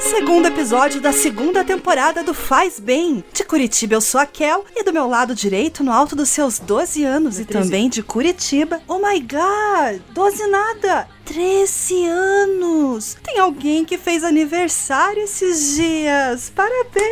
Segundo episódio da segunda temporada do Faz Bem. De Curitiba eu sou a Kel e do meu lado direito, no alto dos seus 12 anos e também de Curitiba. Oh my god, 12 nada! 13 anos! Tem alguém que fez aniversário esses dias! Parabéns!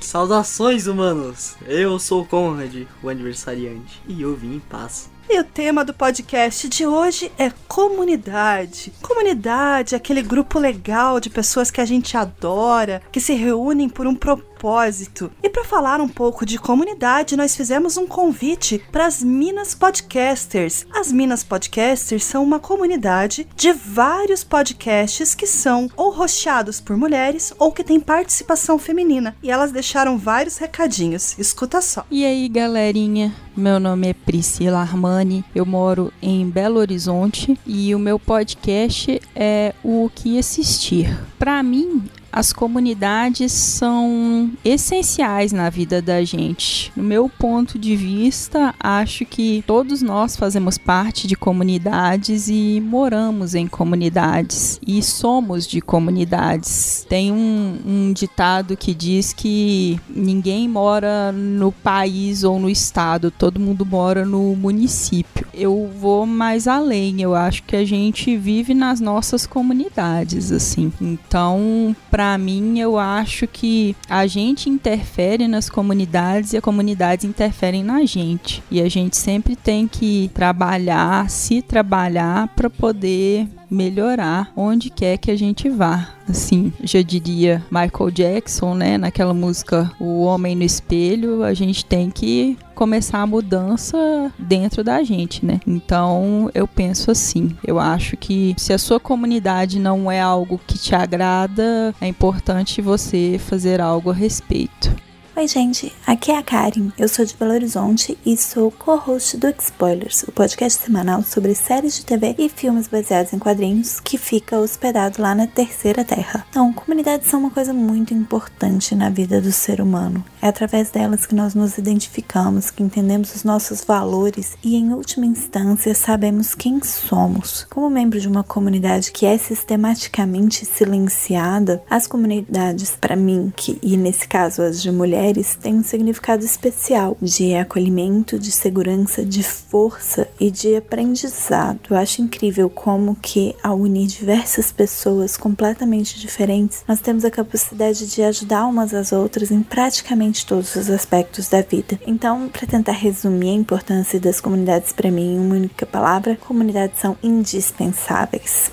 Saudações, humanos! Eu sou o Conrad, o aniversariante, e eu vim em paz. E o tema do podcast de hoje é comunidade. Comunidade, aquele grupo legal de pessoas que a gente adora, que se reúnem por um propósito propósito. E para falar um pouco de comunidade, nós fizemos um convite para as Minas Podcasters. As Minas Podcasters são uma comunidade de vários podcasts que são ou rosteados por mulheres ou que têm participação feminina. E elas deixaram vários recadinhos. Escuta só. E aí, galerinha? Meu nome é Priscila Armani, eu moro em Belo Horizonte e o meu podcast é o que assistir. Para mim, as comunidades são essenciais na vida da gente. No meu ponto de vista, acho que todos nós fazemos parte de comunidades e moramos em comunidades e somos de comunidades. Tem um, um ditado que diz que ninguém mora no país ou no estado, todo mundo mora no município. Eu vou mais além, eu acho que a gente vive nas nossas comunidades, assim. Então, para mim, eu acho que a gente interfere nas comunidades e as comunidades interferem na gente. E a gente sempre tem que trabalhar, se trabalhar para poder melhorar onde quer que a gente vá. Assim, já diria Michael Jackson, né, naquela música O Homem no Espelho, a gente tem que começar a mudança dentro da gente, né? Então, eu penso assim, eu acho que se a sua comunidade não é algo que te agrada, é importante você fazer algo a respeito. Oi, gente, aqui é a Karen, eu sou de Belo Horizonte e sou co-host do Spoilers, o podcast semanal sobre séries de TV e filmes baseados em quadrinhos que fica hospedado lá na Terceira Terra. Então, comunidades são uma coisa muito importante na vida do ser humano. É através delas que nós nos identificamos, que entendemos os nossos valores e, em última instância, sabemos quem somos. Como membro de uma comunidade que é sistematicamente silenciada, as comunidades, para mim, que, e nesse caso as de mulheres, mulheres tem um significado especial de acolhimento, de segurança, de força e de aprendizado. Eu acho incrível como que ao unir diversas pessoas completamente diferentes, nós temos a capacidade de ajudar umas às outras em praticamente todos os aspectos da vida. Então, para tentar resumir a importância das comunidades para mim em uma única palavra, comunidades são indispensáveis.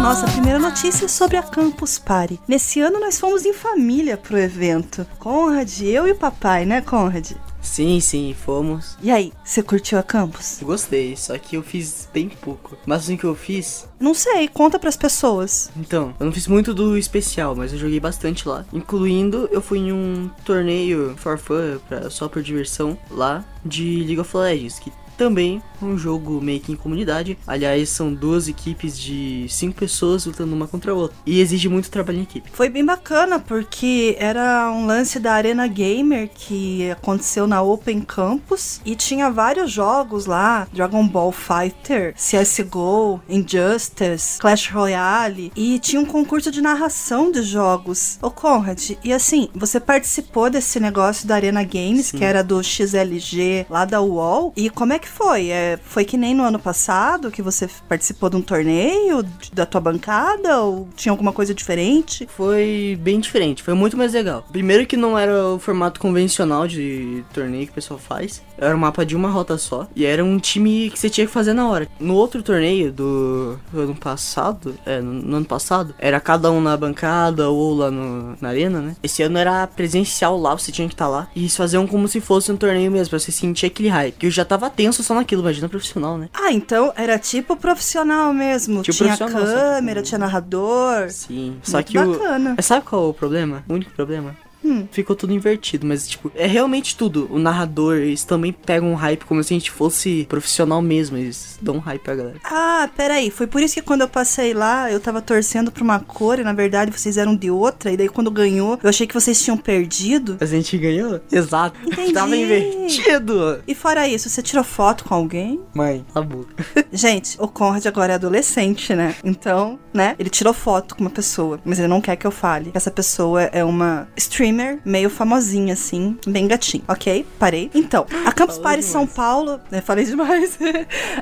Nossa primeira notícia sobre a Campus Party. Nesse ano nós fomos em família pro evento. Conrad, eu e o papai, né, Conrad? Sim, sim, fomos. E aí, você curtiu a campus? Gostei, só que eu fiz bem pouco. Mas assim que eu fiz. Não sei, conta pras pessoas. Então, eu não fiz muito do especial, mas eu joguei bastante lá. Incluindo, eu fui em um torneio for fun, pra, só por diversão, lá de League of Legends, que também um jogo meio que em comunidade. Aliás, são duas equipes de cinco pessoas lutando uma contra a outra. E exige muito trabalho em equipe. Foi bem bacana, porque era um lance da Arena Gamer que aconteceu na Open Campus e tinha vários jogos lá: Dragon Ball Fighter, CSGO, Injustice, Clash Royale. E tinha um concurso de narração de jogos. Ô Conrad, e assim, você participou desse negócio da Arena Games, Sim. que era do XLG lá da UOL. E como é que foi? É, foi que nem no ano passado que você participou de um torneio da tua bancada? Ou tinha alguma coisa diferente? Foi bem diferente, foi muito mais legal. Primeiro que não era o formato convencional de torneio que o pessoal faz. Era um mapa de uma rota só. E era um time que você tinha que fazer na hora. No outro torneio do, do ano passado, é, no, no, ano passado, era cada um na bancada ou lá no, na arena, né? Esse ano era presencial lá, você tinha que estar tá lá. E eles faziam como se fosse um torneio mesmo, pra você sentir aquele hype. Que eu já tava tenso só naquilo, imagina profissional, né? Ah, então era tipo profissional mesmo. Tipo tinha câmera, tinha narrador. Sim. Só que bacana. o. Sabe qual é o problema? O único problema? Hum. ficou tudo invertido. Mas, tipo, é realmente tudo. O narrador, eles também pegam um hype como se a gente fosse profissional mesmo. Eles dão um hype pra galera. Ah, peraí. Foi por isso que quando eu passei lá, eu tava torcendo pra uma cor e na verdade vocês eram de outra. E daí quando ganhou, eu achei que vocês tinham perdido. Mas a gente ganhou? Exato. Entendi. Tava invertido. E fora isso, você tirou foto com alguém? Mãe, a boca. Gente, o Conrad agora é adolescente, né? Então, né? Ele tirou foto com uma pessoa, mas ele não quer que eu fale. Essa pessoa é uma streamer meio famosinha, assim, bem gatinho, ok? Parei. Então, a Campus Falou Party demais. São Paulo. Né, falei demais.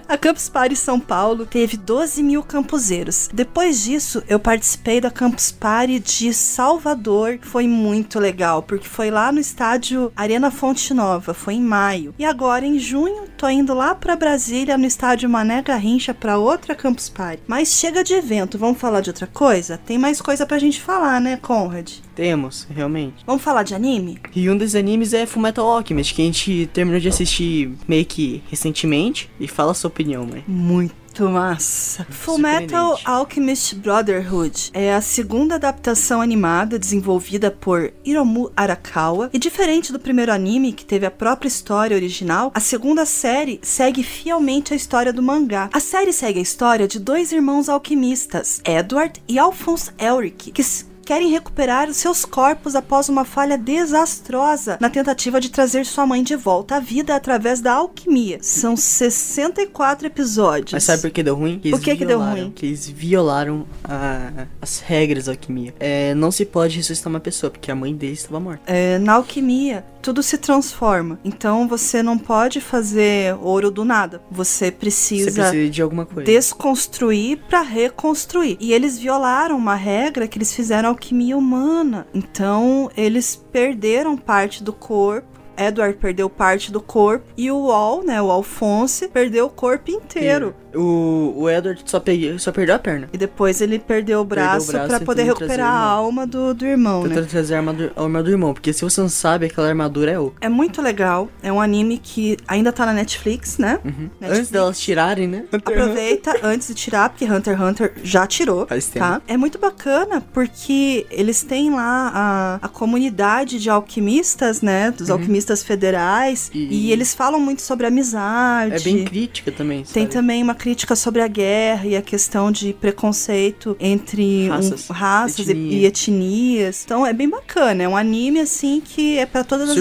a Campus Party São Paulo teve 12 mil campuseiros. Depois disso, eu participei da Campus Party de Salvador. Foi muito legal, porque foi lá no estádio Arena Fonte Nova. Foi em maio. E agora, em junho, tô indo lá pra Brasília, no estádio Mané Garrincha, pra outra Campus Party. Mas chega de evento, vamos falar de outra coisa? Tem mais coisa pra gente falar, né, Conrad? Temos, realmente. Vamos falar de anime? E um dos animes é Fullmetal Alchemist, que a gente terminou de assistir meio que recentemente. E fala a sua opinião, mãe. Muito massa. Fullmetal. Alchemist Brotherhood é a segunda adaptação animada desenvolvida por Hiromu Arakawa. E diferente do primeiro anime, que teve a própria história original, a segunda série segue fielmente a história do mangá. A série segue a história de dois irmãos alquimistas, Edward e Alphonse Elric, que querem recuperar os seus corpos após uma falha desastrosa na tentativa de trazer sua mãe de volta à vida através da alquimia. São 64 episódios. Mas sabe por que deu ruim? Por que que deu ruim? Que eles violaram a- as regras da alquimia. É, não se pode ressuscitar uma pessoa, porque a mãe dele estava morta. É, na alquimia, tudo se transforma. Então você não pode fazer ouro do nada. Você precisa, Você precisa de alguma coisa. desconstruir para reconstruir. E eles violaram uma regra que eles fizeram alquimia humana. Então eles perderam parte do corpo. Edward perdeu parte do corpo e o Al, né, o Alphonse, perdeu o corpo inteiro. O, o Edward só, peguei, só perdeu a perna. E depois ele perdeu o braço, braço pra e poder recuperar o a alma do, do irmão, né? Tentando trazer a armadura, a armadura do irmão. Porque se você não sabe, aquela armadura é oco. É muito legal. É um anime que ainda tá na Netflix, né? Uhum. Netflix. Antes delas tirarem, né? Aproveita antes de tirar, porque Hunter x Hunter já tirou. Faz tempo. Tá? É muito bacana porque eles têm lá a, a comunidade de alquimistas, né? Dos alquimistas federais. E... Uhum. E- eles falam muito sobre amizade. É bem crítica também, Tem sabe? também uma crítica sobre a guerra e a questão de preconceito entre um- Raças, raças e- etnia. e etnias. Então é bem bacana. É um anime assim que é pra todas as,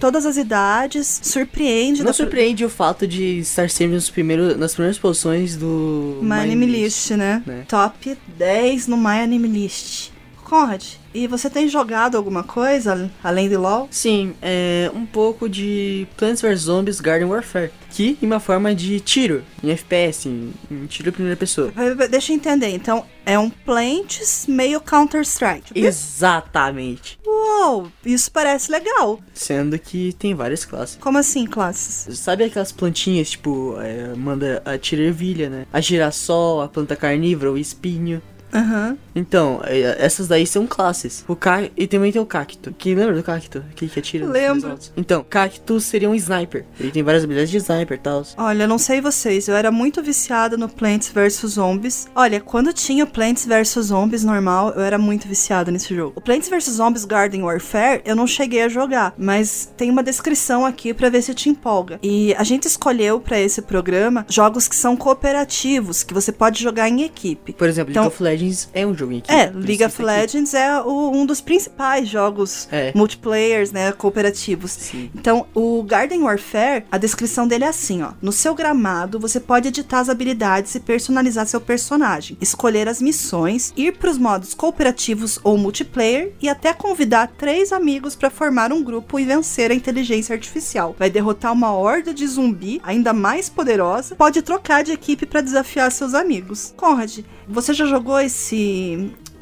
todas as idades. Surpreende. Não surpreende o fato de estar sempre nos primeiros, nas primeiras posições do My Anime List, né? né? Top 10 no My Anime List. Conrad, e você tem jogado alguma coisa além de LoL? Sim, é um pouco de Plants vs Zombies Garden Warfare, que em uma forma de tiro, em FPS, em, em tiro em primeira pessoa. Deixa eu entender. Então, é um Plants meio Counter-Strike. Exatamente. Uou, isso parece legal. Sendo que tem várias classes. Como assim, classes? Sabe aquelas plantinhas, tipo, é, manda a tira ervilha, né? A girassol, a planta carnívora, o espinho. Aham. Então, é, essas daí são classes. O ca... E também tem o cacto. Quem lembra do cacto? Aquele que atira? Lembro. Então, cacto seria um sniper. Ele tem várias habilidades de sniper e tal. Olha, não sei vocês, eu era muito viciada no Plants vs Zombies. Olha, quando tinha o Plants vs Zombies normal, eu era muito viciada nesse jogo. O Plants vs Zombies Garden Warfare, eu não cheguei a jogar, mas tem uma descrição aqui pra ver se te empolga. E a gente escolheu pra esse programa jogos que são cooperativos, que você pode jogar em equipe. Por exemplo, Então- League Legends é um jogo em equipe. É, League of. Legends é o- um dos principais jogos É. multiplayers, né, cooperativos. Sim. Então, o Garden Warfare, a descrição dele é assim, ó. No seu gramado, você pode editar as habilidades e personalizar seu personagem, escolher as missões, ir pros modos cooperativos ou multiplayer e até convidar três amigos pra formar um grupo e vencer a inteligência artificial. Vai derrotar uma horda de zumbi ainda mais poderosa, pode trocar de equipe pra desafiar seus amigos. Conrad, você já jogou esse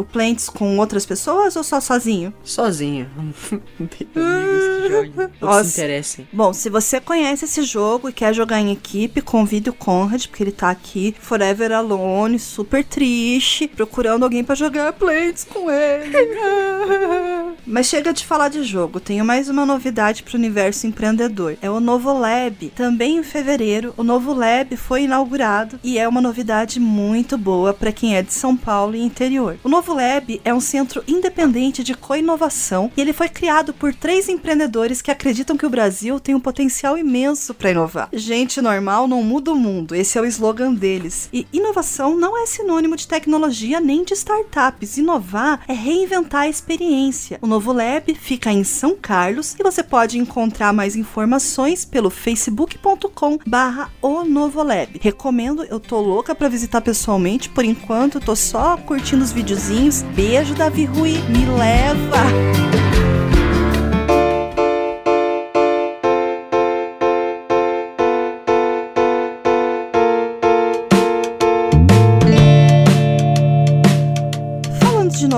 o Plants com outras pessoas ou só sozinho? Sozinho. Não amigos que joguem. Ou Nossa. se interessem. Bom, se você conhece esse jogo e quer jogar em equipe, convide o Conrad, porque ele tá aqui, forever alone, super triste, procurando alguém pra jogar Plants com ele. Mas chega de falar de jogo, tenho mais uma novidade para o universo empreendedor. É o Novo Lab. Também em fevereiro, o Novo Lab foi inaugurado e é uma novidade muito boa para quem é de São Paulo e interior. O Novo Lab é um centro independente de co-inovação e ele foi criado por três empreendedores que acreditam que o Brasil tem um potencial imenso para inovar. Gente normal não muda o mundo, esse é o slogan deles. E inovação não é sinônimo de tecnologia nem de startups. Inovar é reinventar a experiência. O Novo Lab fica em São Carlos e você pode encontrar mais informações pelo facebook.com barra o Novo Lab. Recomendo, eu tô louca para visitar pessoalmente, por enquanto tô só curtindo os videozinhos. Beijo, Davi Rui, me leva!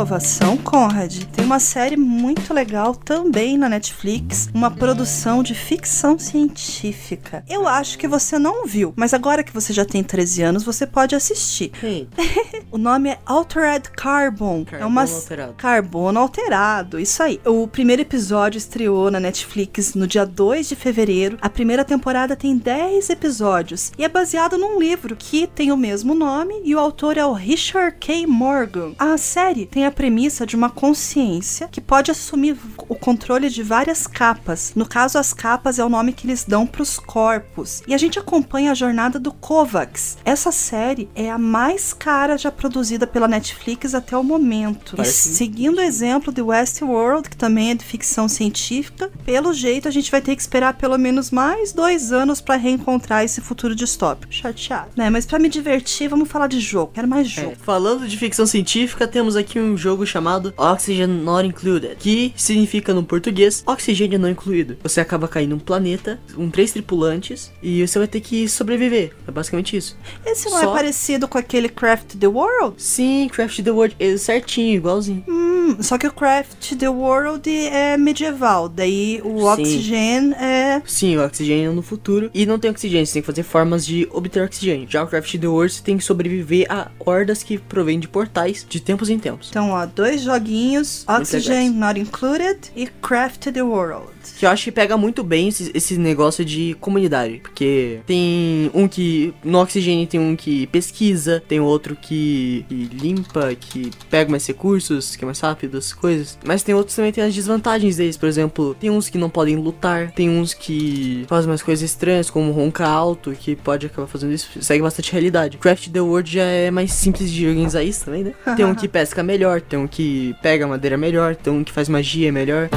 Inovação, Conrad, tem uma série muito legal também na Netflix, uma produção de ficção científica. Eu acho que você não viu, mas agora que você já tem 13 anos, você pode assistir. Sim. o nome é Altered Carbon. Carbono é uma alterado. carbono alterado, isso aí. O primeiro episódio estreou na Netflix no dia 2 de fevereiro. A primeira temporada tem 10 episódios e é baseado num livro que tem o mesmo nome e o autor é o Richard K. Morgan. A série tem a premissa de uma consciência que pode assumir o controle de várias capas. No caso, as capas é o nome que eles dão para os corpos. E a gente acompanha a jornada do Kovacs. Essa série é a mais cara já produzida pela Netflix até o momento. E seguindo o exemplo de Westworld, que também é de ficção científica, pelo jeito a gente vai ter que esperar pelo menos mais dois anos para reencontrar esse futuro distópico. Chateado. Né? Mas para me divertir, vamos falar de jogo. Quero mais jogo. É, falando de ficção científica, temos aqui um jogo chamado Oxygen Not Included, que significa no português oxigênio não incluído. Você acaba caindo num planeta com três tripulantes e você vai ter que sobreviver. É basicamente isso. Esse não Só- é parecido com aquele Craft the World? Sim, Craft the World, é certinho, igualzinho. Hum, só que o Craft the World é medieval, daí o. Oxygen é. Sim, o oxigênio no futuro. E não tem oxigênio, você tem que fazer formas de obter oxigênio. Já o Craft the World, você tem que sobreviver a hordas que provêm de portais de tempos em tempos. Então, ó, dois joguinhos, Oxygen. Not Included e Craft the World. Que eu acho que pega muito bem esse, esse negócio de comunidade. Porque tem um que. No Oxigênio tem um que pesquisa, tem outro que, que limpa, que pega mais recursos, que é mais rápido, as coisas. Mas tem outros que também tem as desvantagens deles. Por exemplo, tem uns que não podem lutar, tem uns que fazem umas coisas estranhas, como roncar alto, que pode acabar fazendo isso. Segue bastante realidade. Craft the World já é mais simples de organizar isso também, né? Tem um que pesca melhor, tem um que pega madeira melhor, tem um que faz magia melhor.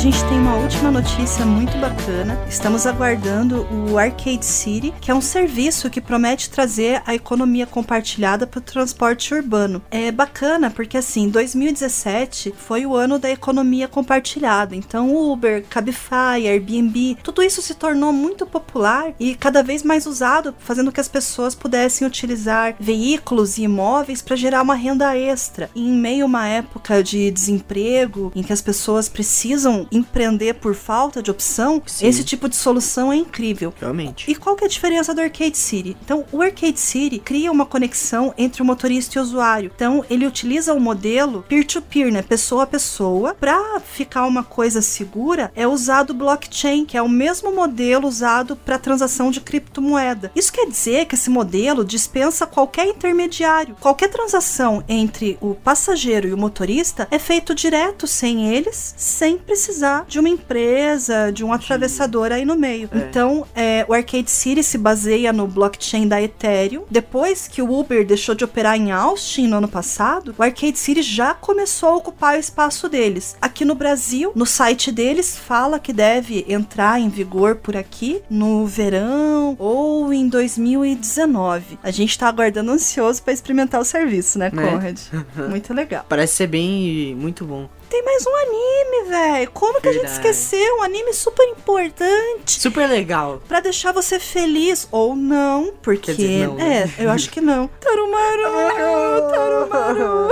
Gente tem uma última notícia muito bacana. Estamos aguardando o Arcade City, que é um serviço que promete trazer a economia compartilhada para o transporte urbano. É bacana porque assim, 2017 foi o ano da economia compartilhada. Então, Uber, Cabify, Airbnb, tudo isso se tornou muito popular e cada vez mais usado, fazendo que as pessoas pudessem utilizar veículos e imóveis para gerar uma renda extra. E em meio a uma época de desemprego, em que as pessoas precisam empreender por falta de opção, Sim. esse tipo de solução é incrível. Realmente. E qual que é a diferença do Arcade City? Então, o Arcade City cria uma conexão entre o motorista e o usuário. Então, ele utiliza o modelo peer-to-peer, né, pessoa a pessoa. Para ficar uma coisa segura, é usado o blockchain, que é o mesmo modelo usado para transação de criptomoeda. Isso quer dizer que esse modelo dispensa qualquer intermediário. Qualquer transação entre o passageiro e o motorista é feito direto sem eles, sem precisar de uma empresa, de um atravessador aí no meio. É. Então, é, o Arcade City se baseia no blockchain da Ethereum. Depois que o Uber deixou de operar em Austin no ano passado, o Arcade City já começou a ocupar o espaço deles. Aqui no Brasil, no site deles, fala que deve entrar em vigor por aqui no verão ou em 2019. A gente tá aguardando ansioso para experimentar o serviço, né, Né? Conrad? Muito legal. Parece ser bem muito bom. Tem mais um anime, velho. Como que a gente Verdade. esqueceu? Um anime super importante. Super legal. Pra deixar você feliz ou não, porque. Dizer, não, né? É, eu acho que não. Tarumaru! Tarumaru!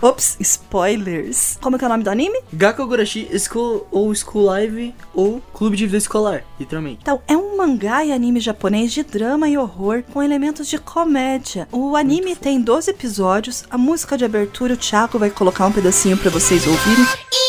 Ops, spoilers. Como que é o nome do anime? Gakogurashi School ou School Live ou Clube de Vida Escolar, literalmente. Então, é um mangá e anime japonês de drama e horror com elementos de comédia. O anime tem 12 episódios. A música de abertura, o Thiago vai colocar um pedacinho pra vocês ouvirem. 一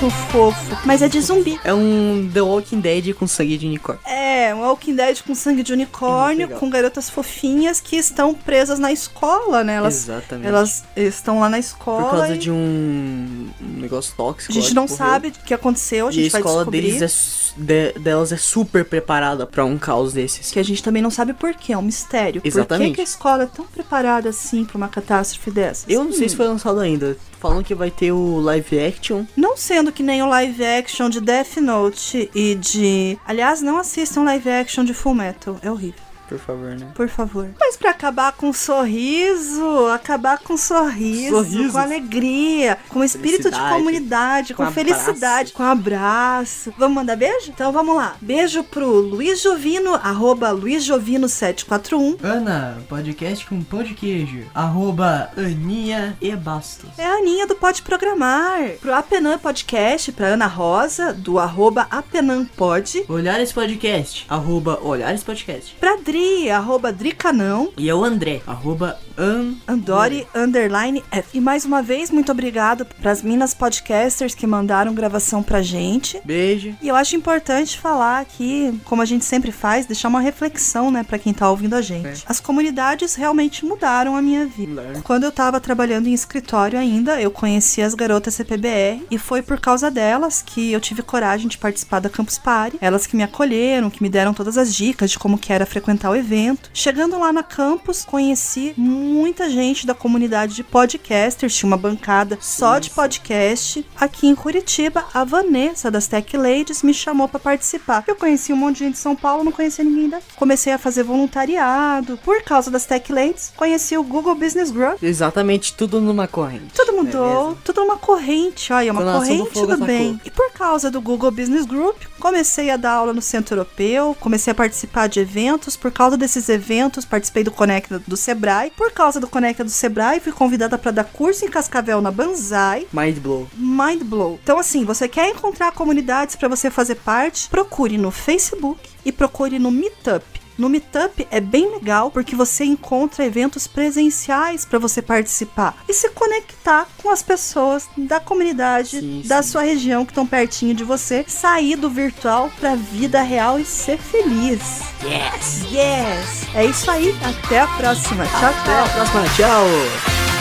muito fofo, mas é de zumbi. É um The Walking Dead com sangue de unicórnio. É, um Walking Dead com sangue de unicórnio, com garotas fofinhas que estão presas na escola, né? Elas, Exatamente. elas estão lá na escola. Por causa e de um, um negócio tóxico. A gente não ocorreu. sabe o que aconteceu, a E a gente vai escola descobrir. deles é, de- delas é super preparada pra um caos desses. Que a gente também não sabe por quê, é um mistério. Por que Exatamente. que, a escola é tão preparada assim pra uma catástrofe dessas? Eu não sei Hum. se foi lançado ainda. Falam que vai ter o live action. Não sendo que nem o live action de Death Note e de. Aliás, não assistam live action de Full Metal. É horrível. Por favor, né? Por favor. Mas pra acabar com um sorriso, acabar com um sorriso, Sorrisos. com alegria, com espírito de comunidade, com, Com felicidade, abraço. com abraço. Vamos mandar beijo? Então vamos lá. Beijo pro Luiz Jovino, arroba luizjovino741. Ana, podcast com pão de queijo. Arroba Aninha e Bastos. É a Aninha do Pode Programar. Pro Apenan Podcast, pra Ana Rosa, do arroba ApenanPod. Olhar esse podcast. Arroba Olhar esse podcast. Pra Dri, arroba Dricanão. E é o André. Arroba An... Andori Underline F. E mais uma vez, muito obrigado pras minas podcasters que mandaram gravação pra gente. Beijo. E eu acho importante falar aqui, como a gente sempre faz, deixar uma reflexão, né, pra quem tá ouvindo a gente. É. As comunidades realmente mudaram a minha vida. Mudaram. Quando eu tava trabalhando em escritório ainda, eu conheci as garotas CPBR e foi por causa delas que eu tive coragem de participar da Campus Party. Elas que me acolheram, que me deram todas as dicas de como que era frequentar o evento. Chegando lá na campus, conheci muita gente da comunidade de podcasters, tinha uma bancada só de podcast. Aqui em Curitiba, a Vanessa das Tech Ladies me chamou pra participar. Eu conheci um monte de gente de São Paulo, não conhecia ninguém daqui. Comecei a fazer voluntariado. Por causa das Tech Ladies, conheci o Google Business Group. Exatamente tudo numa corrente. Tudo é mudou, mesmo? tudo numa corrente, olha, uma Quando a nação do corrente fogo do bem. E por causa do Google Business Group, comecei a dar aula no Centro Europeu, comecei a participar de eventos. Por causa desses eventos, participei do Conecta do Sebrae. Por causa do Conecta do Sebrae, fui convidada para dar curso em Cascavel na Banzai. Mind blow. Mind blow. Então, assim, você quer encontrar comunidades para você fazer parte? Procure no Facebook e procure no Meetup. No Meetup é bem legal porque você encontra eventos presenciais para você participar e se conectar com as pessoas da comunidade Sim, da sim. sua região que estão pertinho de você, sair do virtual para vida real e ser feliz. Yes! Yes! É isso aí, até a próxima. Tchau, Até a tchau. próxima. Tchau!